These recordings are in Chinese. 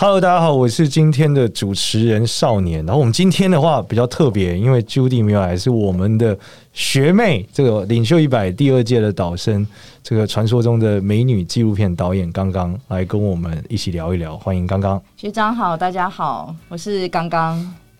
Hello，大家好，我是今天的主持人少年。然后我们今天的话比较特别，因为 Judy 没有来，是我们的学妹，这个领袖一百第二届的导生，这个传说中的美女纪录片导演刚刚来跟我们一起聊一聊。欢迎刚刚学长好，大家好，我是刚刚。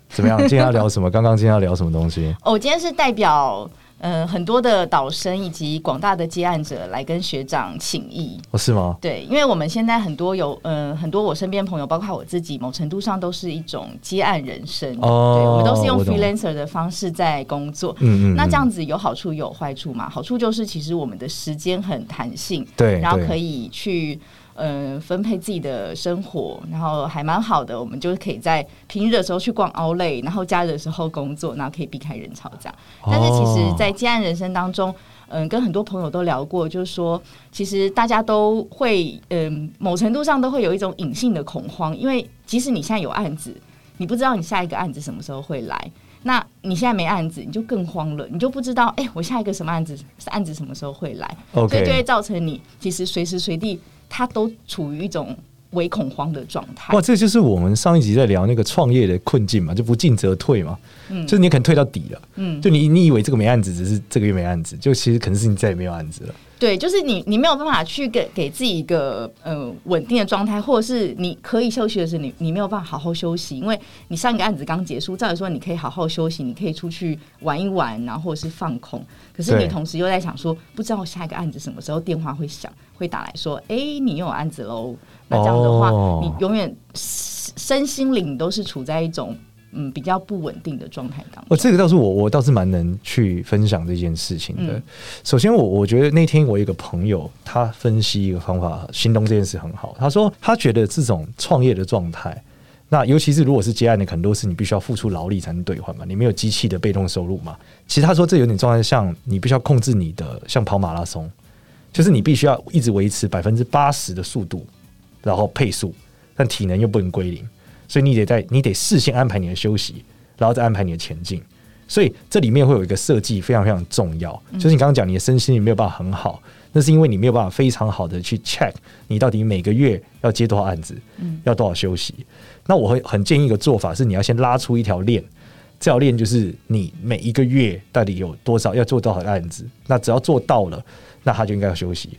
怎么样？今天要聊什么？刚刚今天要聊什么东西？哦，我今天是代表。嗯、呃，很多的导生以及广大的接案者来跟学长请益，哦，是吗？对，因为我们现在很多有，嗯、呃，很多我身边朋友，包括我自己，某程度上都是一种接案人生。哦，对，我们都是用 freelancer 的方式在工作。嗯嗯。那这样子有好处有坏处嘛？好处就是其实我们的时间很弹性，对，然后可以去。嗯，分配自己的生活，然后还蛮好的。我们就可以在平日的时候去逛 Outlet，然后假日的时候工作，然后可以避开人潮这样。但是其实，在接案人生当中，嗯，跟很多朋友都聊过，就是说，其实大家都会，嗯，某程度上都会有一种隐性的恐慌，因为即使你现在有案子，你不知道你下一个案子什么时候会来。那你现在没案子，你就更慌了，你就不知道，哎，我下一个什么案子，案子什么时候会来.所以就会造成你其实随时随地。他都处于一种微恐慌的状态。哇，这就是我们上一集在聊那个创业的困境嘛，就不进则退嘛。嗯，就是你可能退到底了。嗯，就你你以为这个没案子，只是这个月没案子，就其实可能是你再也没有案子了。对，就是你你没有办法去给给自己一个呃稳定的状态，或者是你可以休息的时候，你你没有办法好好休息，因为你上一个案子刚结束，照理说你可以好好休息，你可以出去玩一玩，然后或者是放空。可是你同时又在想说，不知道下一个案子什么时候电话会响，会打来说，哎，你又有案子喽。那这样的话，哦、你永远身心灵都是处在一种。嗯，比较不稳定的状态当中。哦，这个倒是我，我倒是蛮能去分享这件事情的。嗯、首先我，我我觉得那天我有一个朋友，他分析一个方法，形容这件事很好。他说，他觉得这种创业的状态，那尤其是如果是接案的，很多是你必须要付出劳力才能兑换嘛，你没有机器的被动收入嘛。其实他说这有点状态像你必须要控制你的，像跑马拉松，就是你必须要一直维持百分之八十的速度，然后配速，但体能又不能归零。所以你得在，你得事先安排你的休息，然后再安排你的前进。所以这里面会有一个设计非常非常重要，就是你刚刚讲你的身心你没有办法很好，那是因为你没有办法非常好的去 check 你到底每个月要接多少案子，要多少休息。那我会很建议一个做法是，你要先拉出一条链，这条链就是你每一个月到底有多少要做多少案子，那只要做到了，那他就应该要休息。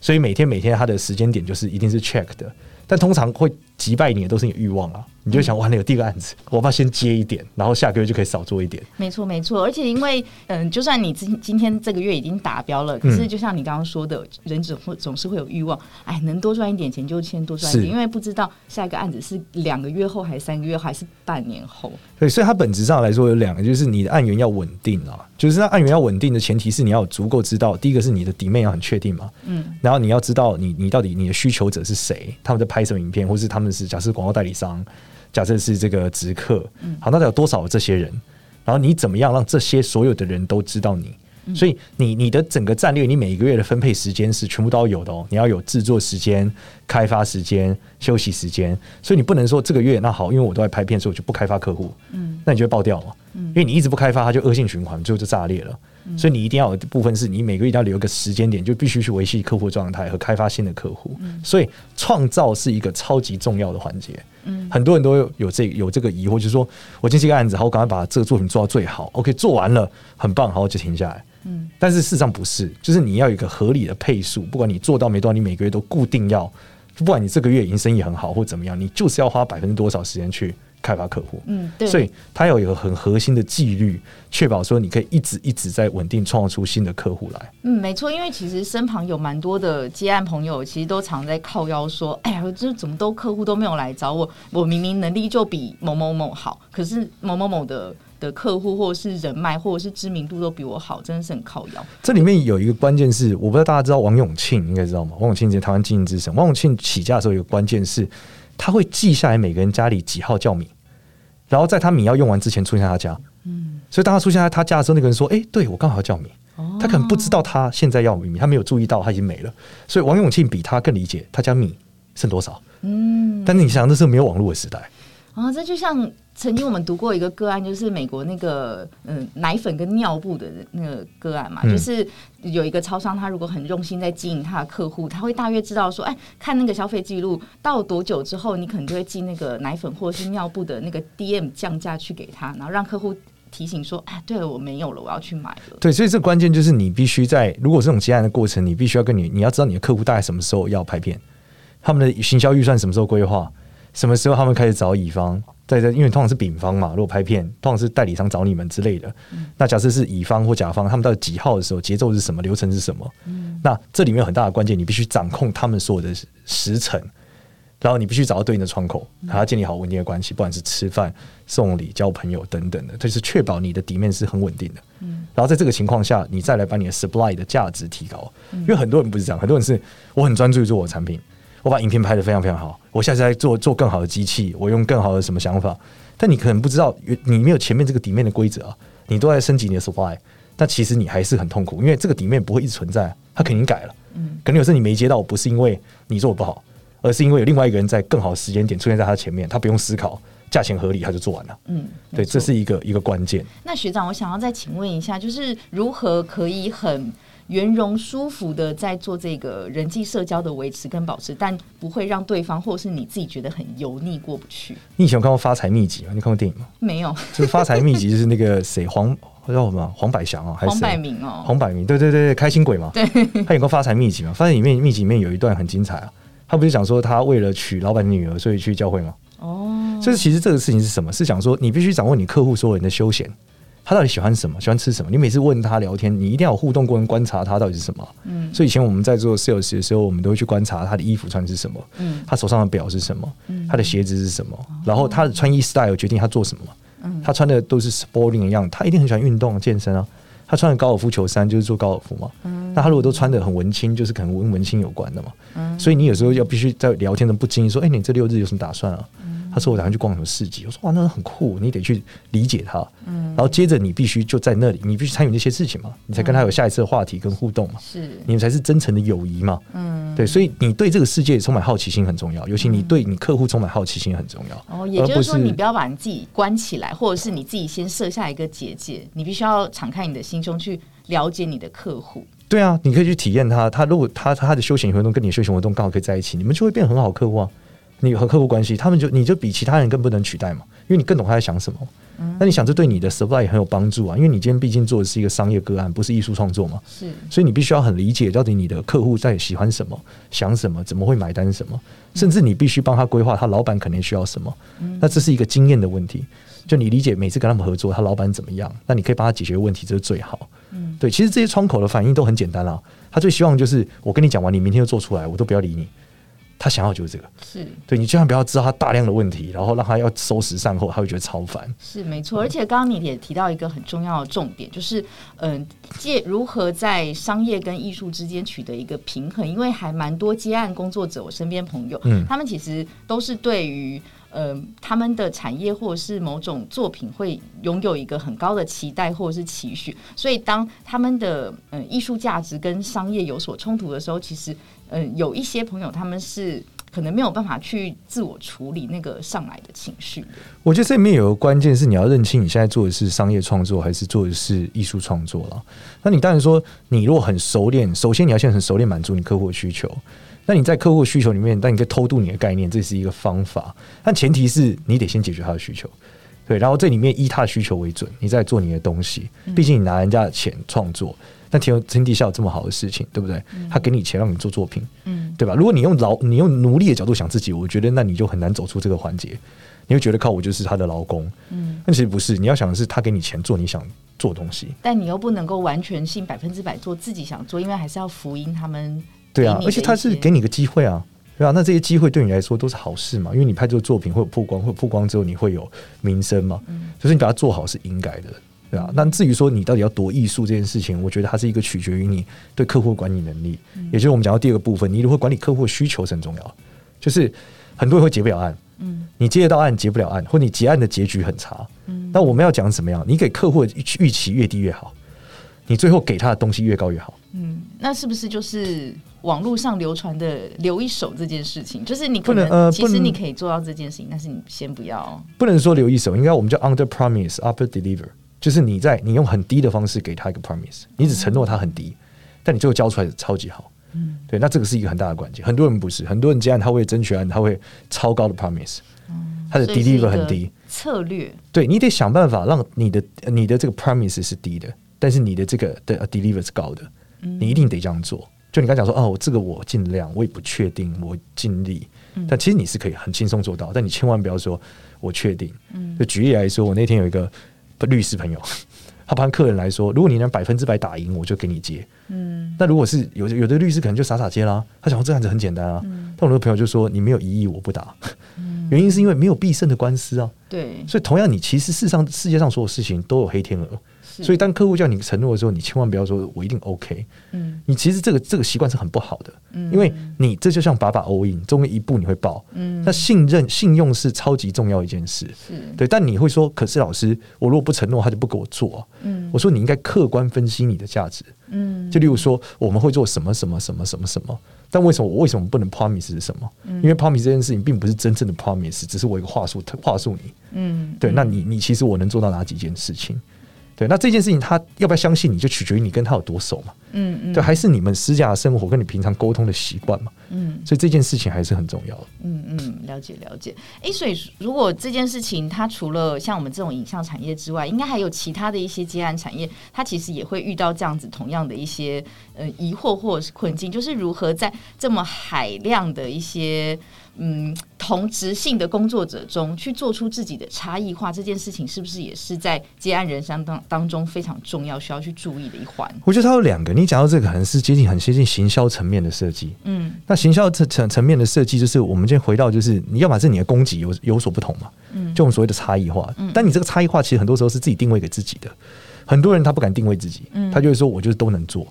所以每天每天他的时间点就是一定是 check 的，但通常会击败你的都是你欲望啊。你就想完了有第一个案子，我怕先接一点，然后下个月就可以少做一点。没错，没错。而且因为，嗯，就算你今今天这个月已经达标了，可是就像你刚刚说的，人总会总是会有欲望，哎，能多赚一点钱就先多赚一点，因为不知道下一个案子是两个月后还是三个月后还是半年后。对，所以它本质上来说有两个，就是你的案源要稳定啊，就是那案源要稳定的前提是你要有足够知道，第一个是你的 demand 要很确定嘛，嗯，然后你要知道你你到底你的需求者是谁，他们在拍什么影片，或是他们是假设广告代理商。假设是这个直客，好，那得有多少这些人？然后你怎么样让这些所有的人都知道你？所以你你的整个战略，你每一个月的分配时间是全部都要有的哦。你要有制作时间、开发时间、休息时间。所以你不能说这个月那好，因为我都在拍片，所以我就不开发客户。嗯，那你就会爆掉了。嗯，因为你一直不开发，它就恶性循环，最后就炸裂了。所以你一定要有部分是你每个月要留一个时间点，就必须去维系客户状态和开发新的客户。所以创造是一个超级重要的环节。嗯，很多人都有有这有这个疑惑，就是说我接这个案子，好，我赶快把这个作品做到最好。OK，做完了很棒，好，就停下来。嗯，但是事实上不是，就是你要有一个合理的配速，不管你做到没多少，你每个月都固定要，不管你这个月已经生意很好或怎么样，你就是要花百分之多少时间去开发客户。嗯，对，所以他有一个很核心的纪律，确保说你可以一直一直在稳定创造出新的客户来。嗯，没错，因为其实身旁有蛮多的接案朋友，其实都常在靠腰说：“哎呀，这怎么都客户都没有来找我，我明明能力就比某某某好，可是某某某的。”的客户或者是人脉或者是知名度都比我好，真的是很靠腰。这里面有一个关键是，我不知道大家知道王永庆应该知道吗？王永庆是台湾经营之神。王永庆起家的时候有个关键是，他会记下来每个人家里几号叫米，然后在他米要用完之前出现在他家，嗯，所以当他出现在他家的时候，那个人说：“哎、欸，对我刚好要叫米。”他可能不知道他现在要米，他没有注意到他已经没了。所以王永庆比他更理解他家米剩多少。嗯，但是你想，那是没有网络的时代啊，这就像。曾经我们读过一个个案，就是美国那个嗯奶粉跟尿布的那个个案嘛，嗯、就是有一个超商，他如果很用心在经营他的客户，他会大约知道说，哎，看那个消费记录到多久之后，你可能就会寄那个奶粉或者是尿布的那个 DM 降价去给他，然后让客户提醒说，哎，对了，我没有了，我要去买了。对，所以这关键就是你必须在如果这种接案的过程，你必须要跟你你要知道你的客户大概什么时候要拍片，他们的行销预算什么时候规划，什么时候他们开始找乙方。在这，因为通常是丙方嘛，如果拍片，通常是代理商找你们之类的。嗯、那假设是乙方或甲方，他们到几号的时候，节奏是什么，流程是什么？嗯、那这里面有很大的关键，你必须掌控他们所有的时程，然后你必须找到对应的窗口，还要建立好稳定的关系，不管是吃饭、送礼、交朋友等等的，就是确保你的底面是很稳定的。嗯、然后在这个情况下，你再来把你的 supply 的价值提高，嗯、因为很多人不是这样，很多人是我很专注于做我的产品。我把影片拍得非常非常好，我下次再做做更好的机器，我用更好的什么想法？但你可能不知道，你没有前面这个底面的规则啊，你都在升级你的 supply，但其实你还是很痛苦，因为这个底面不会一直存在，它肯定改了。嗯，可能有时候你没接到，不是因为你做的不好，而是因为有另外一个人在更好的时间点出现在他前面，他不用思考，价钱合理他就做完了。嗯，对，这是一个一个关键。那学长，我想要再请问一下，就是如何可以很圆融舒服的在做这个人际社交的维持跟保持，但不会让对方或是你自己觉得很油腻过不去。你以前有看过《发财秘籍》吗？你看过电影吗？没有。就是《发财秘籍》，就是那个谁黄叫什么黄百祥啊，还是黄百鸣哦？黄百鸣，对对对，开心鬼嘛。对。他有个《发财秘籍》嘛，《发财里面秘籍》里面有一段很精彩啊。他不是讲说他为了娶老板的女儿，所以去教会吗？哦。就是其实这个事情是什么？是想说你必须掌握你客户所有人的休闲。他到底喜欢什么？喜欢吃什么？你每次问他聊天，你一定要有互动过程，观察他到底是什么。嗯，所以以前我们在做 sales 的时候，我们都会去观察他的衣服穿是什么，嗯，他手上的表是什么，嗯，他的鞋子是什么，然后他的穿衣 style 决定他做什么。嗯，他穿的都是 sporting 的样，他一定很喜欢运动健身啊。他穿的高尔夫球衫就是做高尔夫嘛。嗯，那他如果都穿的很文青，就是可能跟文青有关的嘛。嗯，所以你有时候要必须在聊天的不经意说，哎，你这六日有什么打算啊？他说：“我打算去逛什么市集。”我说：“哇，那很酷，你得去理解他。嗯，然后接着你必须就在那里，你必须参与那些事情嘛，你才跟他有下一次的话题跟互动嘛。是，你们才是真诚的友谊嘛。嗯，对，所以你对这个世界充满好奇心很重要，尤其你对你客户充满好奇心很重要。哦，也就是说，你不要把你自己关起来，或者是你自己先设下一个结界，你必须要敞开你的心胸去了解你的客户。对啊，你可以去体验他，他如果他他的休闲活动跟你的休闲活动刚好可以在一起，你们就会变很好客户啊。”你和客户关系，他们就你就比其他人更不能取代嘛，因为你更懂他在想什么。嗯，那你想这对你的 supply 也很有帮助啊，因为你今天毕竟做的是一个商业个案，不是艺术创作嘛。是，所以你必须要很理解到底你的客户在喜欢什么、想什么、怎么会买单什么，甚至你必须帮他规划他老板可能需要什么。嗯，那这是一个经验的问题，就你理解每次跟他们合作，他老板怎么样，那你可以帮他解决问题，这是最好。嗯，对，其实这些窗口的反应都很简单啦，他最希望就是我跟你讲完，你明天就做出来，我都不要理你。他想要就是这个，是对你千万不要知道他大量的问题，然后让他要收拾善后，他会觉得超烦。是没错，而且刚刚你也提到一个很重要的重点，就是嗯，借如何在商业跟艺术之间取得一个平衡，因为还蛮多接案工作者，我身边朋友，嗯，他们其实都是对于呃他们的产业或者是某种作品会拥有一个很高的期待或者是期许，所以当他们的嗯艺术价值跟商业有所冲突的时候，其实。嗯，有一些朋友他们是可能没有办法去自我处理那个上来的情绪。我觉得这里面有个关键是你要认清你现在做的是商业创作还是做的是艺术创作了。那你当然说，你如果很熟练，首先你要先很熟练满足你客户的需求。那你在客户需求里面，但你可以偷渡你的概念，这是一个方法。但前提是你得先解决他的需求，对，然后这里面依他的需求为准，你再做你的东西。毕竟你拿人家的钱创作。但天天底下有这么好的事情，对不对？他给你钱让你做作品，嗯，对吧？如果你用劳，你用奴隶的角度想自己，我觉得那你就很难走出这个环节。你会觉得靠我就是他的劳工，嗯，但其实不是。你要想的是，他给你钱做你想做的东西，但你又不能够完全性百分之百做自己想做，因为还是要福音他们。对啊，而且他是给你个机会啊，对啊。那这些机会对你来说都是好事嘛，因为你拍这个作品会有曝光，会有曝光之后你会有名声嘛，嗯，就是你把它做好是应该的。对啊，那至于说你到底要多艺术这件事情，我觉得它是一个取决于你对客户管理能力，嗯、也就是我们讲到第二个部分，你如何管理客户的需求是很重要。就是很多人会结不了案，嗯，你接得到案结不了案，或你结案的结局很差，嗯，那我们要讲怎么样？你给客户的预期越低越好，你最后给他的东西越高越好。嗯，那是不是就是网络上流传的留一手这件事情？就是你可能，不能呃，其实你可以做到这件事情，但是你先不要。不能说留一手，应该我们叫 under promise upper deliver，就是你在你用很低的方式给他一个 promise，你只承诺他很低，嗯、但你最后交出来的超级好。嗯，对，那这个是一个很大的关键。很多人不是，很多人这样他会争取案，他会超高的 promise，嗯，他的 deliver 很低。策略，对，你得想办法让你的你的这个 promise 是低的，但是你的这个的 deliver 是高的。你一定得这样做。就你刚讲说，哦，这个我尽量，我也不确定，我尽力。但其实你是可以很轻松做到，但你千万不要说我确定。就举例来说，我那天有一个律师朋友，他帮客人来说，如果你能百分之百打赢，我就给你接。嗯，那如果是有有的律师可能就傻傻接啦，他想说这案子很简单啊。但我的朋友就说，你没有疑义，我不打。原因是因为没有必胜的官司啊。对，所以同样，你其实世上世界上所有事情都有黑天鹅。所以，当客户叫你承诺的时候，你千万不要说“我一定 OK”。嗯，你其实这个这个习惯是很不好的。嗯，因为你这就像把把 all in，中间一步你会爆。嗯，那信任、信用是超级重要一件事。是，对。但你会说：“可是老师，我如果不承诺，他就不给我做。”嗯，我说你应该客观分析你的价值。嗯，就例如说，我们会做什么什么什么什么什么，但为什么我为什么不能 promise 是什么？因为 promise 这件事情并不是真正的 promise，只是我一个话术话术你。嗯，对。那你你其实我能做到哪几件事情？对，那这件事情他要不要相信你，就取决于你跟他有多熟嘛。嗯嗯，对，还是你们私下的生活跟你平常沟通的习惯嘛。嗯，所以这件事情还是很重要的。嗯嗯，了解了解。哎、欸，所以如果这件事情它除了像我们这种影像产业之外，应该还有其他的一些接案产业，它其实也会遇到这样子同样的一些呃疑惑或者是困境，就是如何在这么海量的一些。嗯，同职性的工作者中去做出自己的差异化，这件事情是不是也是在接案人生当当中非常重要、需要去注意的一环？我觉得它有两个。你讲到这个，可能是接近很接近行销层面的设计。嗯，那行销层层层面的设计，就是我们今天回到，就是你要把是你的供给有有所不同嘛。嗯，就我们所谓的差异化。嗯，但你这个差异化，其实很多时候是自己定位给自己的。很多人他不敢定位自己，嗯，他就会说我就是都能做。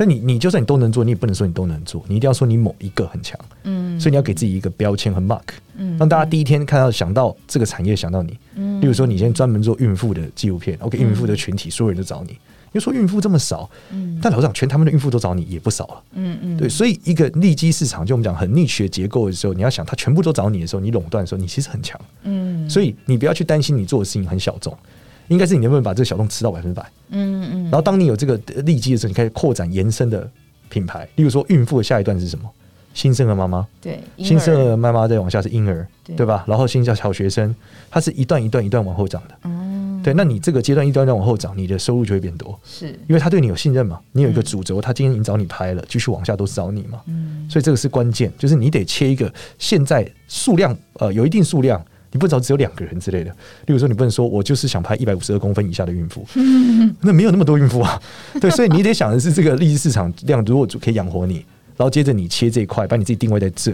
但你你就算你都能做，你也不能说你都能做，你一定要说你某一个很强，嗯，所以你要给自己一个标签和 mark，嗯，让大家第一天看到想到这个产业想到你，嗯，例如说你现在专门做孕妇的纪录片，OK，孕妇的群体所有人都找你，因为说孕妇这么少，嗯，但老实讲，全他们的孕妇都找你也不少了，嗯嗯，对，所以一个利基市场，就我们讲很 niche 的结构的时候，你要想他全部都找你的时候，你垄断的时候，你其实很强，嗯，所以你不要去担心你做的事情很小众。应该是你能不能把这个小洞吃到百分之百？嗯嗯。然后当你有这个利基的时候，你开始扩展延伸的品牌。例如说，孕妇的下一段是什么？新生儿妈妈。对。新生儿妈妈再往下是婴儿，对，对吧？然后新叫小学生，它是一段一段一段往后长的。嗯。对，那你这个阶段一段一段往后长，你的收入就会变多。是。因为他对你有信任嘛？你有一个主轴，他今天已经找你拍了，继续往下都是找你嘛。嗯。所以这个是关键，就是你得切一个现在数量呃有一定数量。你不知道只有两个人之类的，例如说你不能说我就是想拍一百五十二公分以下的孕妇，那没有那么多孕妇啊。对，所以你得想的是这个利益市场量如果可以养活你，然后接着你切这一块，把你自己定位在这，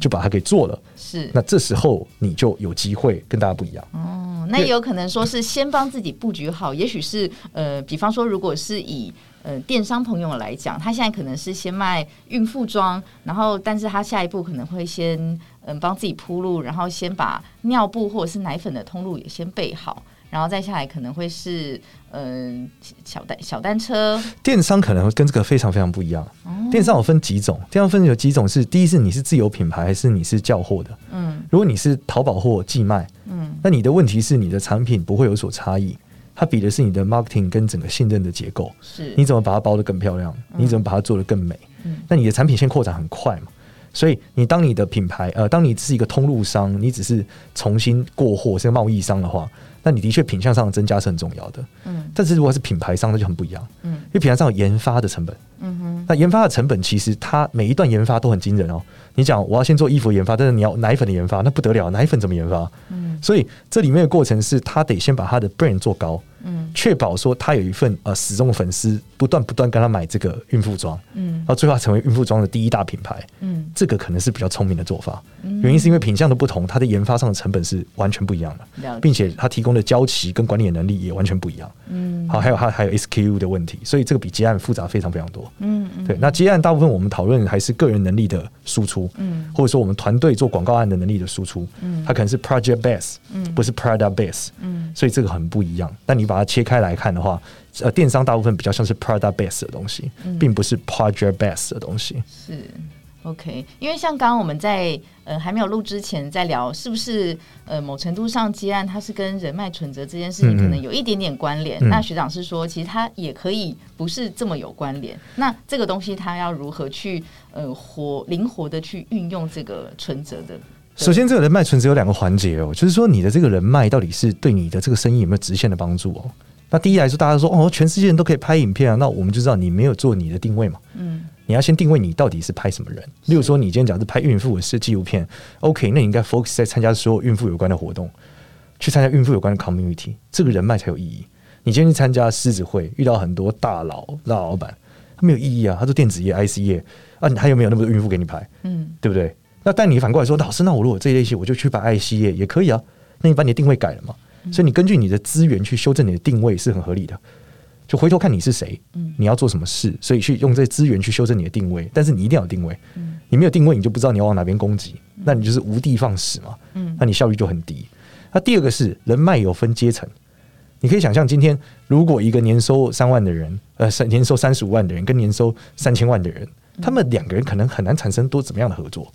就把它给做了。是，那这时候你就有机会跟大家不一样。哦，那也有可能说是先帮自己布局好，也许是呃，比方说如果是以。呃，电商朋友来讲，他现在可能是先卖孕妇装，然后，但是他下一步可能会先嗯帮自己铺路，然后先把尿布或者是奶粉的通路也先备好，然后再下来可能会是嗯小单小单车。电商可能会跟这个非常非常不一样。哦、电商有分几种，电商分有几种是，第一是你是自有品牌还是你是叫货的？嗯，如果你是淘宝货寄卖，嗯，那你的问题是你的产品不会有所差异。它比的是你的 marketing 跟整个信任的结构，是你怎么把它包得更漂亮，你怎么把它做得更美？嗯，那你的产品线扩展很快嘛，所以你当你的品牌呃，当你是一个通路商，你只是重新过货是个贸易商的话，那你的确品相上的增加是很重要的。嗯，但是如果是品牌商，那就很不一样。嗯，因为品牌商有研发的成本。嗯哼，那研发的成本其实它每一段研发都很惊人哦。你讲我要先做衣服研发，但是你要奶粉的研发，那不得了，奶粉怎么研发？嗯，所以这里面的过程是他得先把他的 brand 做高，嗯，确保说他有一份呃始终的粉丝，不断不断跟他买这个孕妇装，嗯，然后最后成为孕妇装的第一大品牌，嗯，这个可能是比较聪明的做法。嗯，原因是因为品相的不同，它的研发上的成本是完全不一样的，并且它提供的交期跟管理的能力也完全不一样。嗯，好，还有它还有 SKU 的问题，所以这个比接案复杂非常非常多。嗯嗯，对，那接案大部分我们讨论还是个人能力的输出，嗯，或者说我们团队做广告案的能力的输出，嗯，它可能是 project base，嗯，不是 product base，嗯，所以这个很不一样。但你把它切开来看的话，呃，电商大部分比较像是 product base 的东西，并不是 project base 的东西。是。OK，因为像刚刚我们在呃还没有录之前在聊，是不是呃某程度上接案它是跟人脉存折这件事情可能有一点点关联？嗯嗯，那学长是说，其实它也可以不是这么有关联。那这个东西它要如何去呃活灵活的去运用这个存折的？首先，这个人脉存只有两个环节哦，就是说你的这个人脉到底是对你的这个生意有没有直线的帮助哦？那第一来说，大家说哦，全世界人都可以拍影片啊，那我们就知道你没有做你的定位嘛。嗯。你要先定位你到底是拍什么人，例如说你今天讲是拍孕妇是纪录片，OK，那你应该 focus 在参加所有孕妇有关的活动，去参加孕妇有关的 community，这个人脉才有意义。你今天去参加狮子会，遇到很多大佬、大老板，他没有意义啊，他做电子业、IC 业啊，你还有没有那么多孕妇给你拍？嗯，对不对？那但你反过来说，老师，那我如果这一类型，我就去拍 IC 业也可以啊。那你把你的定位改了嘛？所以你根据你的资源去修正你的定位是很合理的。就回头看你是谁，你要做什么事，所以去用这些资源去修正你的定位。但是你一定要有定位，你没有定位，你就不知道你要往哪边攻击，那你就是无的放矢嘛。那你效率就很低。那第二个是人脉有分阶层，你可以想象，今天如果一个年收三万的人，呃，年收三十五万的人跟年收三千万的人，他们两个人可能很难产生多怎么样的合作。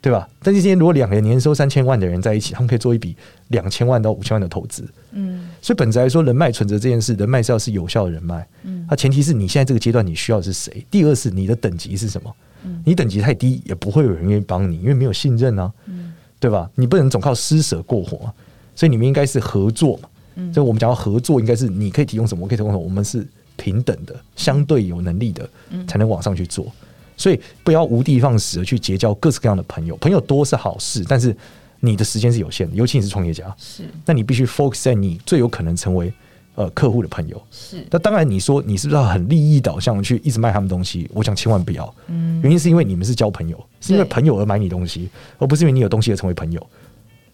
对吧？但是今天如果两个人年收三千万的人在一起，他们可以做一笔两千万到五千万的投资。嗯，所以本质来说，人脉存折这件事，人脉是要是有效的人脉。嗯，它前提是你现在这个阶段你需要的是谁？第二是你的等级是什么？嗯，你等级太低，也不会有人愿意帮你，因为没有信任啊。嗯，对吧？你不能总靠施舍过活，所以你们应该是合作嘛。嗯，所以我们讲到合作，应该是你可以提供什么，我可以提供什么，我们是平等的，相对有能力的，才能往上去做。所以不要无的放矢的去结交各式各样的朋友，朋友多是好事，但是你的时间是有限的，尤其你是创业家，是，那你必须 focus 在你最有可能成为呃客户的朋友。是，那当然你说你是不是要很利益导向去一直卖他们东西？我想千万不要，嗯，原因是因为你们是交朋友，是因为朋友而买你东西，而不是因为你有东西而成为朋友。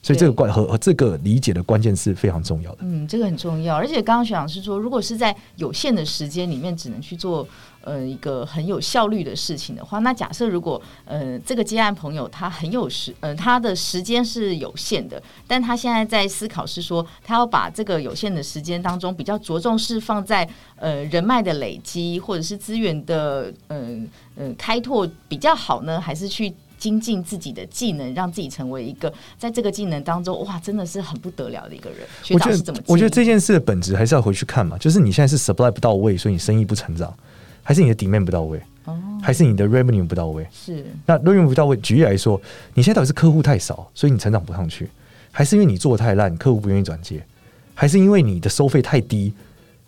所以这个关和和这个理解的关键是非常重要的。嗯，这个很重要，而且刚刚学长是说，如果是在有限的时间里面只能去做。呃，一个很有效率的事情的话，那假设如果呃这个接案朋友他很有时，呃他的时间是有限的，但他现在在思考是说，他要把这个有限的时间当中比较着重是放在呃人脉的累积或者是资源的呃呃开拓比较好呢，还是去精进自己的技能，让自己成为一个在这个技能当中哇真的是很不得了的一个人？学长是怎么？我觉得这件事的本质还是要回去看嘛，就是你现在是 supply 不到位，所以你生意不成长。还是你的 demand 不到位，哦，还是你的 revenue 不到位？是那 revenue 不到位，举例来说，你现在到底是客户太少，所以你成长不上去，还是因为你做的太烂，客户不愿意转接，还是因为你的收费太低，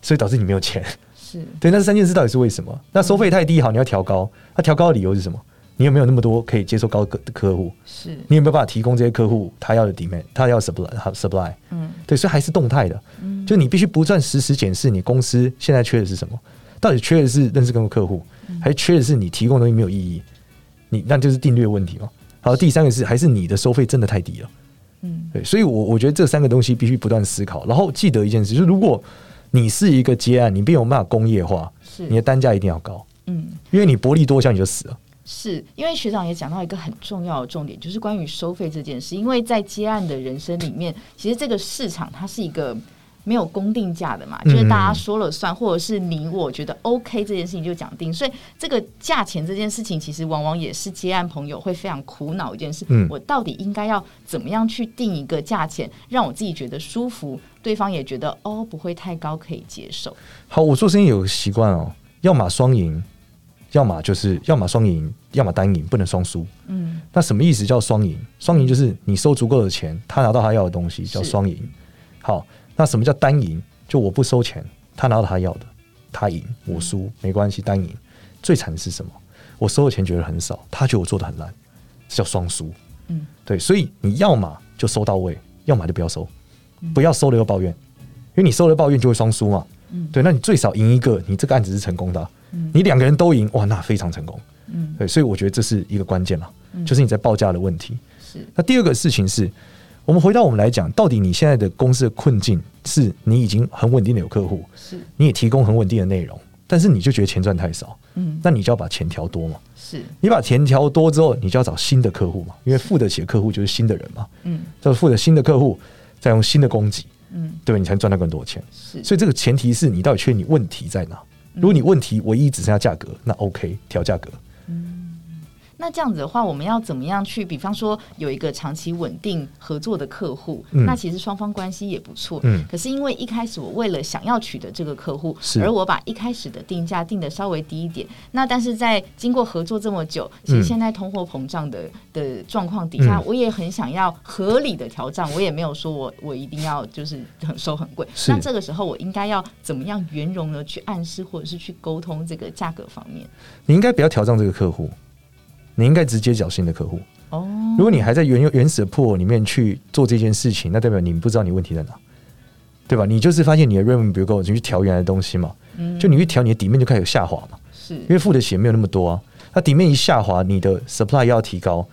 所以导致你没有钱？是 对，那这三件事到底是为什么？那收费太低，好，你要调高，那调高的理由是什么？你有没有那么多可以接受高的客户？是你有没有办法提供这些客户他要的 demand，他要 supply，他 supply？嗯，对，所以还是动态的，嗯，就你必须不断实时检视你公司现在缺的是什么。到底缺的是认识更多客户，还是缺的是你提供的东西没有意义？你那就是定律问题嘛。好，第三个是还是你的收费真的太低了。嗯，对，所以我我觉得这三个东西必须不断思考。然后记得一件事，就是如果你是一个接案，你没有办法工业化，是你的单价一定要高。嗯，因为你薄利多销你就死了。是因为学长也讲到一个很重要的重点，就是关于收费这件事。因为在接案的人生里面，其实这个市场它是一个。没有公定价的嘛，就是大家说了算，或者是你我觉得 OK 这件事情就讲定，所以这个价钱这件事情，其实往往也是接案朋友会非常苦恼一件事。嗯，我到底应该要怎么样去定一个价钱，让我自己觉得舒服，对方也觉得哦不会太高，可以接受。好，我做生意有个习惯哦，要么双赢，要么就是要么双赢，要么单赢，不能双输。嗯，那什么意思叫双赢？双赢就是你收足够的钱，他拿到他要的东西叫双赢。好。那什么叫单赢？就我不收钱，他拿到他要的，他赢我输没关系，单赢。最惨的是什么？我收的钱觉得很少，他觉得我做的很烂，这叫双输。嗯，对，所以你要嘛就收到位，要么就不要收，不要收了又抱怨。因为你收了抱怨就会双输嘛。嗯，对，那你最少赢一个，你这个案子是成功的。嗯，你两个人都赢，哇，那非常成功。嗯，对，所以我觉得这是一个关键了，就是你在报价的问题。是。那第二个事情是，我们回到我们来讲，到底你现在的公司的困境是你已经很稳定的有客户，是，你也提供很稳定的内容，但是你就觉得钱赚太少。嗯，那你就要把钱调多嘛。是。你把钱调多之后，你就要找新的客户嘛，因为付得起的客户就是新的人嘛。嗯。就是付的新的客户，再用新的供给。嗯，对，你才能赚到更多钱。是，所以这个前提是你到底确定你问题在哪？如果你问题唯一只剩下价格，那 OK，调价格。那这样子的话，我们要怎么样去？比方说，有一个长期稳定合作的客户，嗯、那其实双方关系也不错。嗯。可是因为一开始我为了想要取得这个客户，是而我把一开始的定价定的稍微低一点。那但是在经过合作这么久，其实现在通货膨胀的的状况底下，嗯、我也很想要合理的调涨。我也没有说我我一定要就是很收很贵。是那这个时候我应该要怎么样圆融的去暗示或者是去沟通这个价格方面？你应该不要调涨这个客户。你应该直接找新的客户哦。如果你还在原原始的 pool 里面去做这件事情，那代表你不知道你问题在哪，对吧？你就是发现你的 revenue 不够，你去调原来的东西嘛。嗯，就你去调，你的底面就开始下滑嘛。是，因为付的钱没有那么多啊。那底面一下滑，你的 supply 要提高，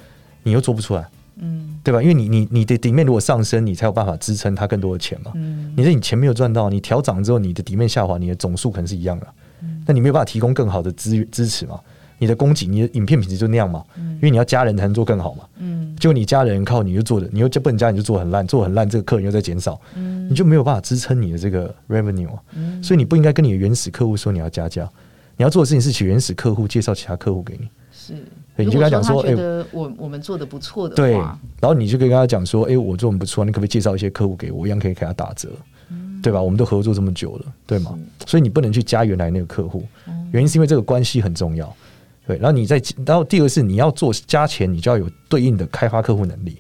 你又做不出来。嗯，对吧？因为你你你的底面如果上升，你才有办法支撑它更多的钱嘛。嗯，你说你钱没有赚到，你调涨之后，你的底面下滑，你的总数可能是一样的。嗯，那你没有办法提供更好的资支持嘛。你的供给，你的影片品质就那样嘛？因为你要加人才能做更好嘛。嗯，就你加人靠你就做的，你又就不能加，你就做很烂，做很烂，这个客人又在减少，嗯，你就没有办法支撑你的这个 revenue 啊。嗯，所以你不应该跟你的原始客户说你要加价，你要做的事情是请原始客户介绍其他客户给你。是，你就跟他讲说，哎我我们做的不错的，对，然后你就可以跟他讲说，哎，我做的不错，你可不可以介绍一些客户给我，一样可以给他打折，对吧？我们都合作这么久了，对吗？所以你不能去加原来那个客户，原因是因为这个关系很重要。对，然后你再，然后第二个是你要做加钱，你就要有对应的开发客户能力。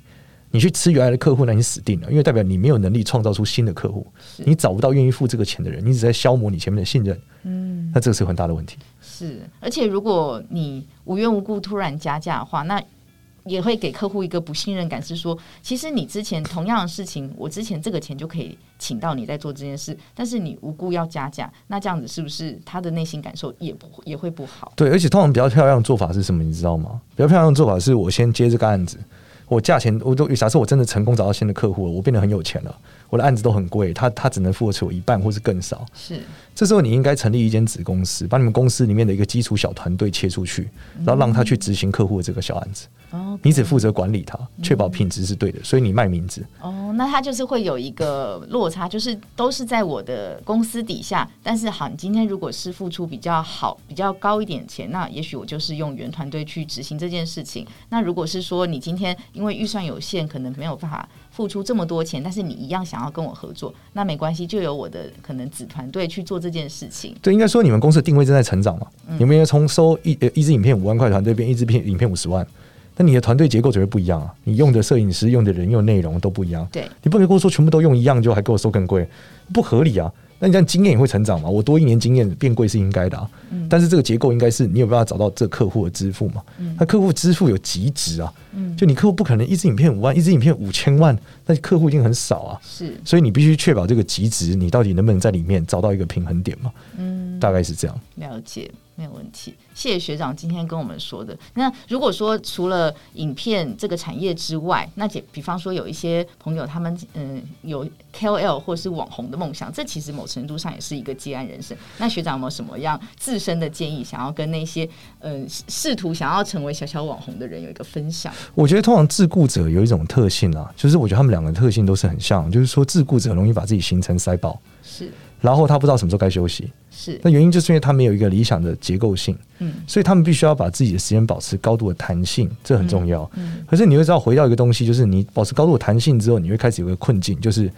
你去吃原来的客户，那你死定了，因为代表你没有能力创造出新的客户，你找不到愿意付这个钱的人，你只在消磨你前面的信任。嗯，那这个是很大的问题。是，而且如果你无缘无故突然加价的话，那也会给客户一个不信任感，是说，其实你之前同样的事情，我之前这个钱就可以请到你在做这件事，但是你无故要加价，那这样子是不是他的内心感受也不也会不好？对，而且通常比较漂亮的做法是什么？你知道吗？比较漂亮的做法是我先接这个案子，我价钱我都假设我真的成功找到新的客户了，我变得很有钱了，我的案子都很贵，他他只能付得起我一半或是更少。是，这时候你应该成立一间子公司，把你们公司里面的一个基础小团队切出去，然后让他去执行客户的这个小案子。你只负责管理它，确保品质是对的，嗯、所以你卖名字。哦，那它就是会有一个落差，就是都是在我的公司底下，但是好，你今天如果是付出比较好、比较高一点钱，那也许我就是用原团队去执行这件事情。那如果是说你今天因为预算有限，可能没有办法付出这么多钱，但是你一样想要跟我合作，那没关系，就由我的可能子团队去做这件事情。对，应该说你们公司的定位正在成长嘛？嗯、你们要从收一呃一支影片五万块团队变一支片影片五十万。那你的团队结构只会不一样啊！你用的摄影师、用的人、用的内容都不一样。对，你不能跟我说全部都用一样，就还给我收更贵，不合理啊！那你这样经验也会成长嘛？我多一年经验变贵是应该的啊。嗯。但是这个结构应该是你有办法找到这客户的支付嘛？嗯。那客户支付有极值啊。嗯。就你客户不可能一支影片五万，一支影片五千万，那客户已经很少啊。是。所以你必须确保这个极值，你到底能不能在里面找到一个平衡点嘛？嗯。大概是这样。了解。没有问题，谢谢学长今天跟我们说的。那如果说除了影片这个产业之外，那姐比方说有一些朋友他们嗯有 KOL 或是网红的梦想，这其实某程度上也是一个接案人生。那学长有没有什么样自身的建议，想要跟那些嗯试图想要成为小小网红的人有一个分享？我觉得通常自雇者有一种特性啊，就是我觉得他们两个特性都是很像，就是说自顾者很容易把自己行程塞爆，是，然后他不知道什么时候该休息。是，那原因就是因为他没有一个理想的结构性，嗯，所以他们必须要把自己的时间保持高度的弹性，这很重要。嗯，可是你会知道，回到一个东西，就是你保持高度的弹性之后，你会开始有个困境，就是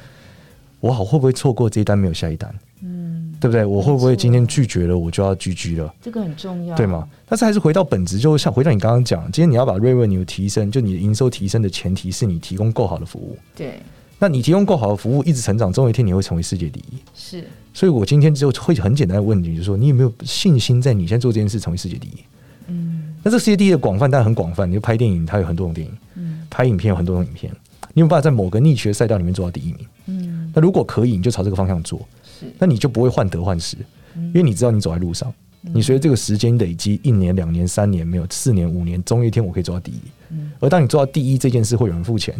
我好会不会错过这一单没有下一单？嗯，对不对？我会不会今天拒绝了，我就要 GG 了？这个很重要，对吗？但是还是回到本质，就像回到你刚刚讲，今天你要把 revenue 提升，就你的营收提升的前提是你提供够好的服务。对。那你提供够好的服务，一直成长，总有一天你会成为世界第一。是，所以我今天就会很简单的问你，就是说，你有没有信心在你现在做这件事成为世界第一？嗯，那这世界第一的广泛当然很广泛，你就拍电影，它有很多种电影；嗯，拍影片有很多种影片；你有办法在某个 niche 赛道里面做到第一名。嗯，那如果可以，你就朝这个方向做。是，那你就不会患得患失，因为你知道你走在路上。你随着这个时间累积，一年、两年、三年，没有四年、五年，终有一天我可以做到第一。嗯而当你做到第一这件事会有人付钱，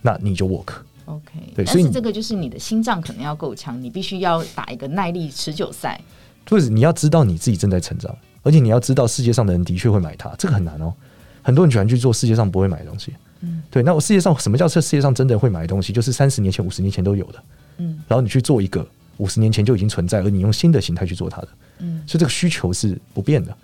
那你就 work。OK，对，所以这个就是你的心脏可能要够强，你必须要打一个耐力持久赛。就是你要知道你自己正在成长，而且你要知道世界上的人的确会买它，这个很难哦。很多人喜欢去做世界上不会买的东西。嗯，对。那我世界上什么叫这世界上真的会买的东西？就是三十年前、五十年前都有的。嗯，然后你去做一个五十年前就已经存在，而你用新的形态去做它的。嗯，所以这个需求是不变的，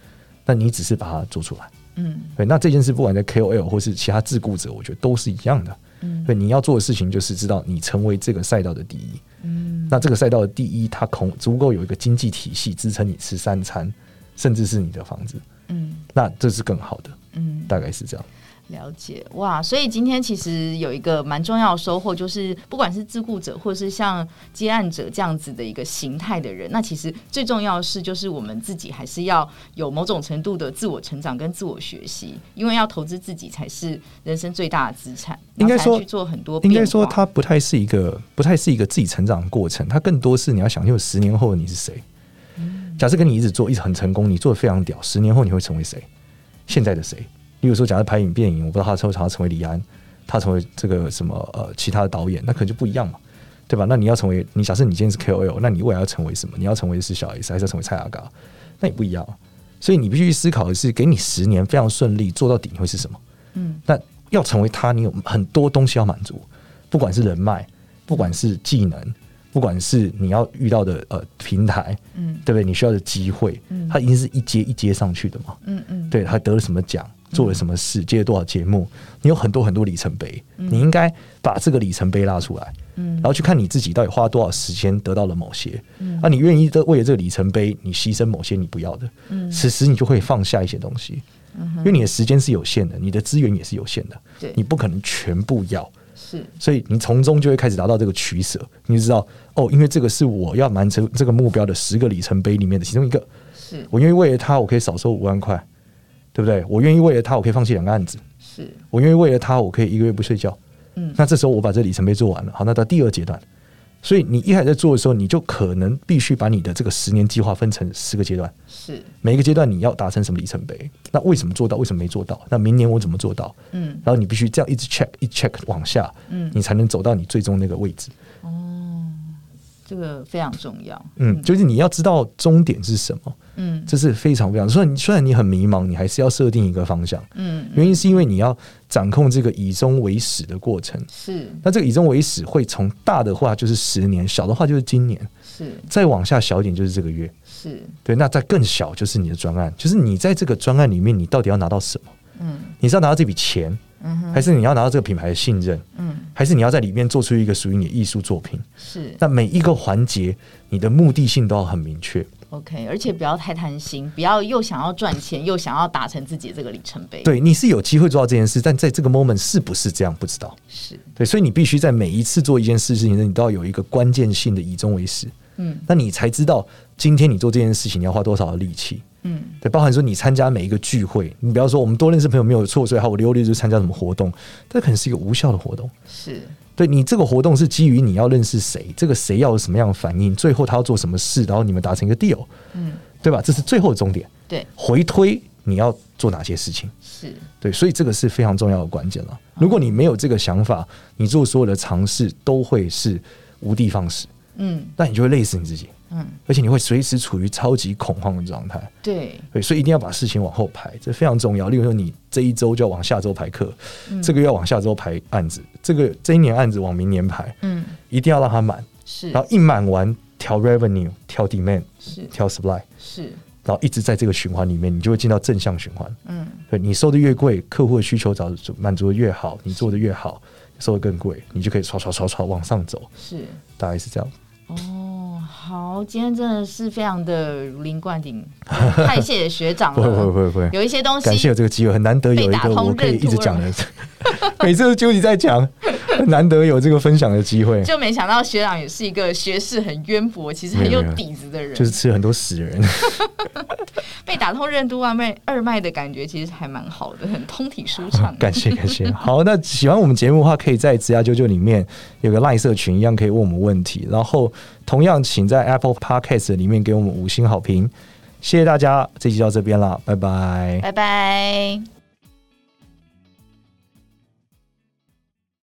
那你只是把它做出来。嗯，对。那这件事不管在 KOL 或是其他自雇者，我觉得都是一样的。嗯，对。你要做的事情就是知道你成为这个赛道的第一。嗯，那这个赛道的第一，它恐足够有一个经济体系支撑你吃三餐，甚至是你的房子。嗯，那这是更好的。嗯，大概是这样。了解哇，所以今天其实有一个蛮重要的收获，就是不管是自雇者，或是像接案者这样子的一个形态的人，那其实最重要的是，就是我们自己还是要有某种程度的自我成长跟自我学习，因为要投资自己才是人生最大的资产。应该说去做很多，应该说它不太是一个，不太是一个自己成长的过程，它更多是你要想，就十年后的你是谁？假设跟你一直做，一直很成功，你做的非常屌，十年后你会成为谁？现在的谁？比如说，假设拍影电影，我不知道他之后想要成为李安，他成为这个什么呃其他的导演，那可能就不一样嘛，对吧？那你要成为你假设你今天是 KOL，那你未来要成为什么？你要成为是小 S 还是要成为蔡阿嘎？那也不一样。所以你必须去思考的是，给你十年非常顺利做到底，你会是什么？嗯，那要成为他，你有很多东西要满足，不管是人脉，不管是技能，不管是你要遇到的呃平台，嗯，对不对？你需要的机会，嗯，他一定是一阶一阶上去的嘛，嗯嗯，对，他得了什么奖？做了什么事，接了多少节目，你有很多很多里程碑，嗯、你应该把这个里程碑拉出来，嗯，然后去看你自己到底花了多少时间得到了某些，嗯，啊、你愿意的为了这个里程碑，你牺牲某些你不要的，嗯，此时你就会放下一些东西，嗯，因为你的时间是有限的，你的资源也是有限的，对，你不可能全部要，是，所以你从中就会开始达到这个取舍，你就知道哦，因为这个是我要完成这个目标的十个里程碑里面的其中一个，是。我愿意为了它，我可以少收五万块。对不对？我愿意为了他，我可以放弃两个案子。是我愿意为了他，我可以一个月不睡觉。嗯，那这时候我把这里程碑做完了，好，那到第二阶段。所以你一开始在做的时候，你就可能必须把你的这个十年计划分成十个阶段。是每一个阶段你要达成什么里程碑？那为什么做到？为什么没做到？那明年我怎么做到？嗯，然后你必须这样一直 check，一 check 往下，嗯，你才能走到你最终那个位置。哦，这个非常重要。嗯，就是你要知道终点是什么。嗯，这是非常非常。虽然虽然你很迷茫，你还是要设定一个方向。嗯，原因是因为你要掌控这个以终为始的过程。是，那这个以终为始会从大的话就是十年，小的话就是今年。是，再往下小一点就是这个月。是，对，那再更小就是你的专案，就是你在这个专案里面，你到底要拿到什么？嗯，你是要拿到这笔钱，嗯，还是你要拿到这个品牌的信任？嗯，还是你要在里面做出一个属于你的艺术作品？是，那每一个环节，你的目的性都要很明确。OK，而且不要太贪心，不要又想要赚钱，又想要达成自己的这个里程碑。对，你是有机会做到这件事，但在这个 moment 是不是这样，不知道。是对，所以你必须在每一次做一件事情，你都要有一个关键性的以终为始。嗯，那你才知道今天你做这件事情你要花多少的力气。嗯，对，包含说你参加每一个聚会，你不要说我们多认识朋友没有错，所以好我溜溜就参加什么活动，这可能是一个无效的活动。是。对，你这个活动是基于你要认识谁，这个谁要有什么样的反应，最后他要做什么事，然后你们达成一个 deal，嗯，对吧？这是最后的终点。对，回推你要做哪些事情？是对，所以这个是非常重要的关键了。如果你没有这个想法，你做所有的尝试都会是无的放矢，嗯，那你就会累死你自己。嗯，而且你会随时处于超级恐慌的状态。对，对，所以一定要把事情往后排，这非常重要。例如说，你这一周就要往下周排课，嗯，这个月要往下周排案子，这个这一年案子往明年排，嗯，一定要让它满。是，然后一满完调 revenue，调 demand，是，调 supply，是，然后一直在这个循环里面，你就会进到正向循环。嗯，对，你收的越贵，客户的需求找满足的越好，你做的越好，收的更贵，你就可以刷刷刷刷往上走。是，大概是这样。哦，好，今天真的是非常的如临灌顶，太谢谢学长了。不会不会不会，有一些东西，感谢有这个机会，很难得有一个我可以一直讲的。每次都纠结在讲，难得有这个分享的机会，就没想到学长也是一个学识很渊博，其实很有底子的人，就是吃很多屎人，被打通任督二脉二脉的感觉其实还蛮好的，很通体舒畅。感谢感谢。好，那喜欢我们节目的话，可以在职涯啾啾里面有个 LINE 社群，一样可以问我们问题。然后同样，请在 Apple Podcast 里面给我们五星好评。谢谢大家，这期到这边了，拜拜，拜拜。